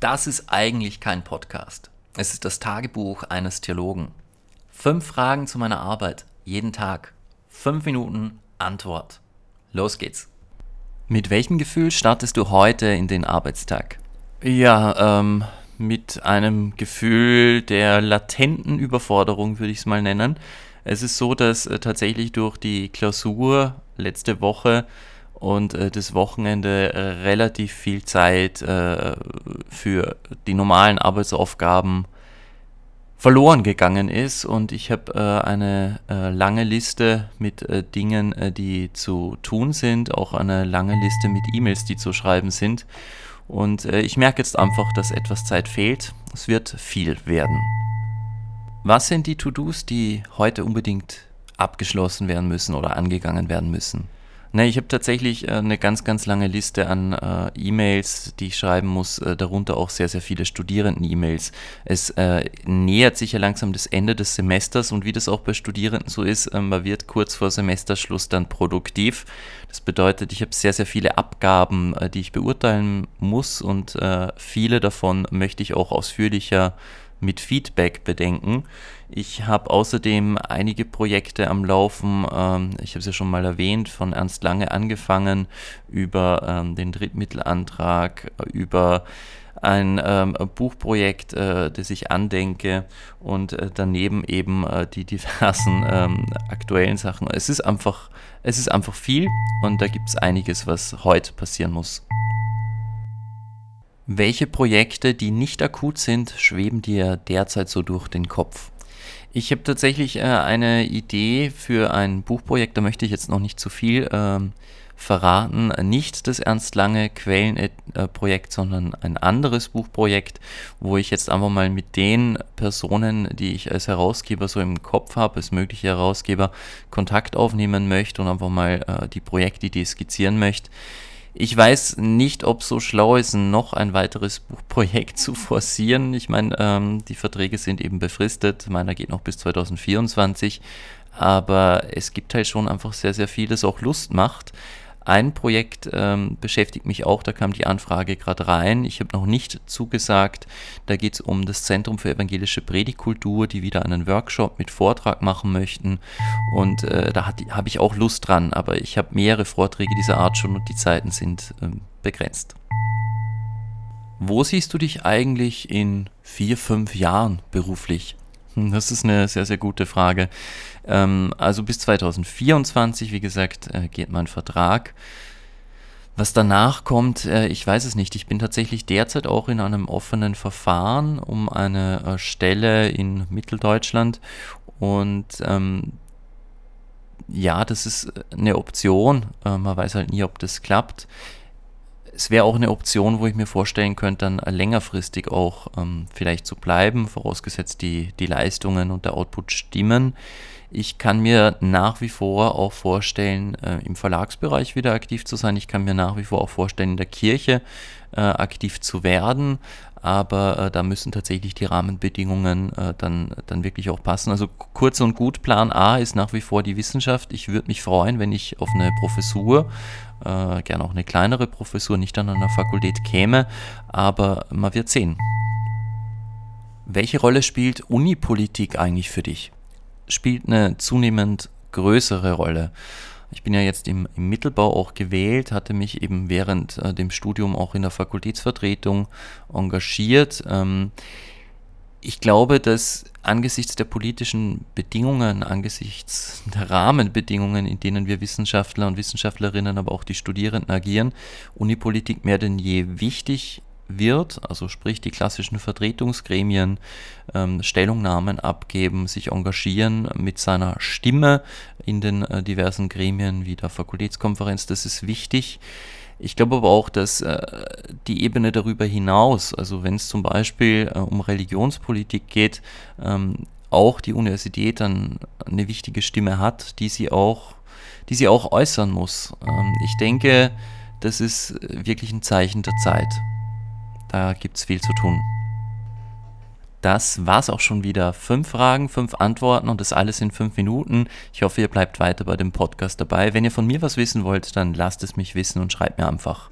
Das ist eigentlich kein Podcast. Es ist das Tagebuch eines Theologen. Fünf Fragen zu meiner Arbeit, jeden Tag. Fünf Minuten Antwort. Los geht's. Mit welchem Gefühl startest du heute in den Arbeitstag? Ja, ähm, mit einem Gefühl der latenten Überforderung, würde ich es mal nennen. Es ist so, dass äh, tatsächlich durch die Klausur letzte Woche und äh, das Wochenende äh, relativ viel Zeit äh, für die normalen Arbeitsaufgaben verloren gegangen ist und ich habe äh, eine äh, lange Liste mit äh, Dingen, die zu tun sind, auch eine lange Liste mit E-Mails, die zu schreiben sind und ich merke jetzt einfach, dass etwas Zeit fehlt. Es wird viel werden. Was sind die To-Dos, die heute unbedingt abgeschlossen werden müssen oder angegangen werden müssen? Ne, ich habe tatsächlich äh, eine ganz, ganz lange Liste an äh, E-Mails, die ich schreiben muss, äh, darunter auch sehr, sehr viele Studierenden-E-Mails. Es äh, nähert sich ja langsam das Ende des Semesters und wie das auch bei Studierenden so ist, äh, man wird kurz vor Semesterschluss dann produktiv. Das bedeutet, ich habe sehr, sehr viele Abgaben, äh, die ich beurteilen muss und viele davon möchte ich auch ausführlicher mit Feedback bedenken. Ich habe außerdem einige Projekte am Laufen. Ähm, ich habe es ja schon mal erwähnt, von Ernst Lange angefangen, über ähm, den Drittmittelantrag, über ein ähm, Buchprojekt, äh, das ich andenke und äh, daneben eben äh, die diversen ähm, aktuellen Sachen. Es ist einfach, es ist einfach viel und da gibt es einiges, was heute passieren muss. Welche Projekte, die nicht akut sind, schweben dir derzeit so durch den Kopf? Ich habe tatsächlich äh, eine Idee für ein Buchprojekt, da möchte ich jetzt noch nicht zu viel ähm, verraten. Nicht das Ernst Lange Quellenprojekt, sondern ein anderes Buchprojekt, wo ich jetzt einfach mal mit den Personen, die ich als Herausgeber so im Kopf habe, als mögliche Herausgeber, Kontakt aufnehmen möchte und einfach mal äh, die Projektidee skizzieren möchte. Ich weiß nicht, ob so schlau ist, noch ein weiteres Buchprojekt zu forcieren. Ich meine, ähm, die Verträge sind eben befristet. Meiner geht noch bis 2024. Aber es gibt halt schon einfach sehr, sehr viel, das auch Lust macht. Ein Projekt ähm, beschäftigt mich auch, da kam die Anfrage gerade rein. Ich habe noch nicht zugesagt. Da geht es um das Zentrum für evangelische Predigkultur, die wieder einen Workshop mit Vortrag machen möchten. Und äh, da habe ich auch Lust dran, aber ich habe mehrere Vorträge dieser Art schon und die Zeiten sind äh, begrenzt. Wo siehst du dich eigentlich in vier, fünf Jahren beruflich? Hm, das ist eine sehr, sehr gute Frage. Ähm, also bis 2024, wie gesagt, äh, geht mein Vertrag. Was danach kommt, äh, ich weiß es nicht. Ich bin tatsächlich derzeit auch in einem offenen Verfahren um eine äh, Stelle in Mitteldeutschland und ähm, ja, das ist eine Option. Man weiß halt nie, ob das klappt es wäre auch eine Option, wo ich mir vorstellen könnte, dann längerfristig auch ähm, vielleicht zu bleiben, vorausgesetzt die, die Leistungen und der Output stimmen. Ich kann mir nach wie vor auch vorstellen, äh, im Verlagsbereich wieder aktiv zu sein. Ich kann mir nach wie vor auch vorstellen, in der Kirche äh, aktiv zu werden. Aber äh, da müssen tatsächlich die Rahmenbedingungen äh, dann, dann wirklich auch passen. Also kurz und gut, Plan A ist nach wie vor die Wissenschaft. Ich würde mich freuen, wenn ich auf eine Professur äh, gerne auch eine kleinere Professur, nicht an einer Fakultät käme, aber man wird sehen. Welche Rolle spielt Unipolitik eigentlich für dich? Spielt eine zunehmend größere Rolle. Ich bin ja jetzt im, im Mittelbau auch gewählt, hatte mich eben während äh, dem Studium auch in der Fakultätsvertretung engagiert. Ähm, ich glaube, dass angesichts der politischen Bedingungen, angesichts der Rahmenbedingungen, in denen wir Wissenschaftler und Wissenschaftlerinnen, aber auch die Studierenden agieren, Unipolitik mehr denn je wichtig wird, also sprich die klassischen Vertretungsgremien ähm, Stellungnahmen abgeben, sich engagieren mit seiner Stimme in den äh, diversen Gremien wie der Fakultätskonferenz, das ist wichtig. Ich glaube aber auch, dass äh, die Ebene darüber hinaus, also wenn es zum Beispiel äh, um Religionspolitik geht, ähm, auch die Universität dann eine wichtige Stimme hat, die sie auch, die sie auch äußern muss. Ähm, ich denke, das ist wirklich ein Zeichen der Zeit. Da gibt es viel zu tun. Das war's auch schon wieder. Fünf Fragen, fünf Antworten und das alles in fünf Minuten. Ich hoffe, ihr bleibt weiter bei dem Podcast dabei. Wenn ihr von mir was wissen wollt, dann lasst es mich wissen und schreibt mir einfach.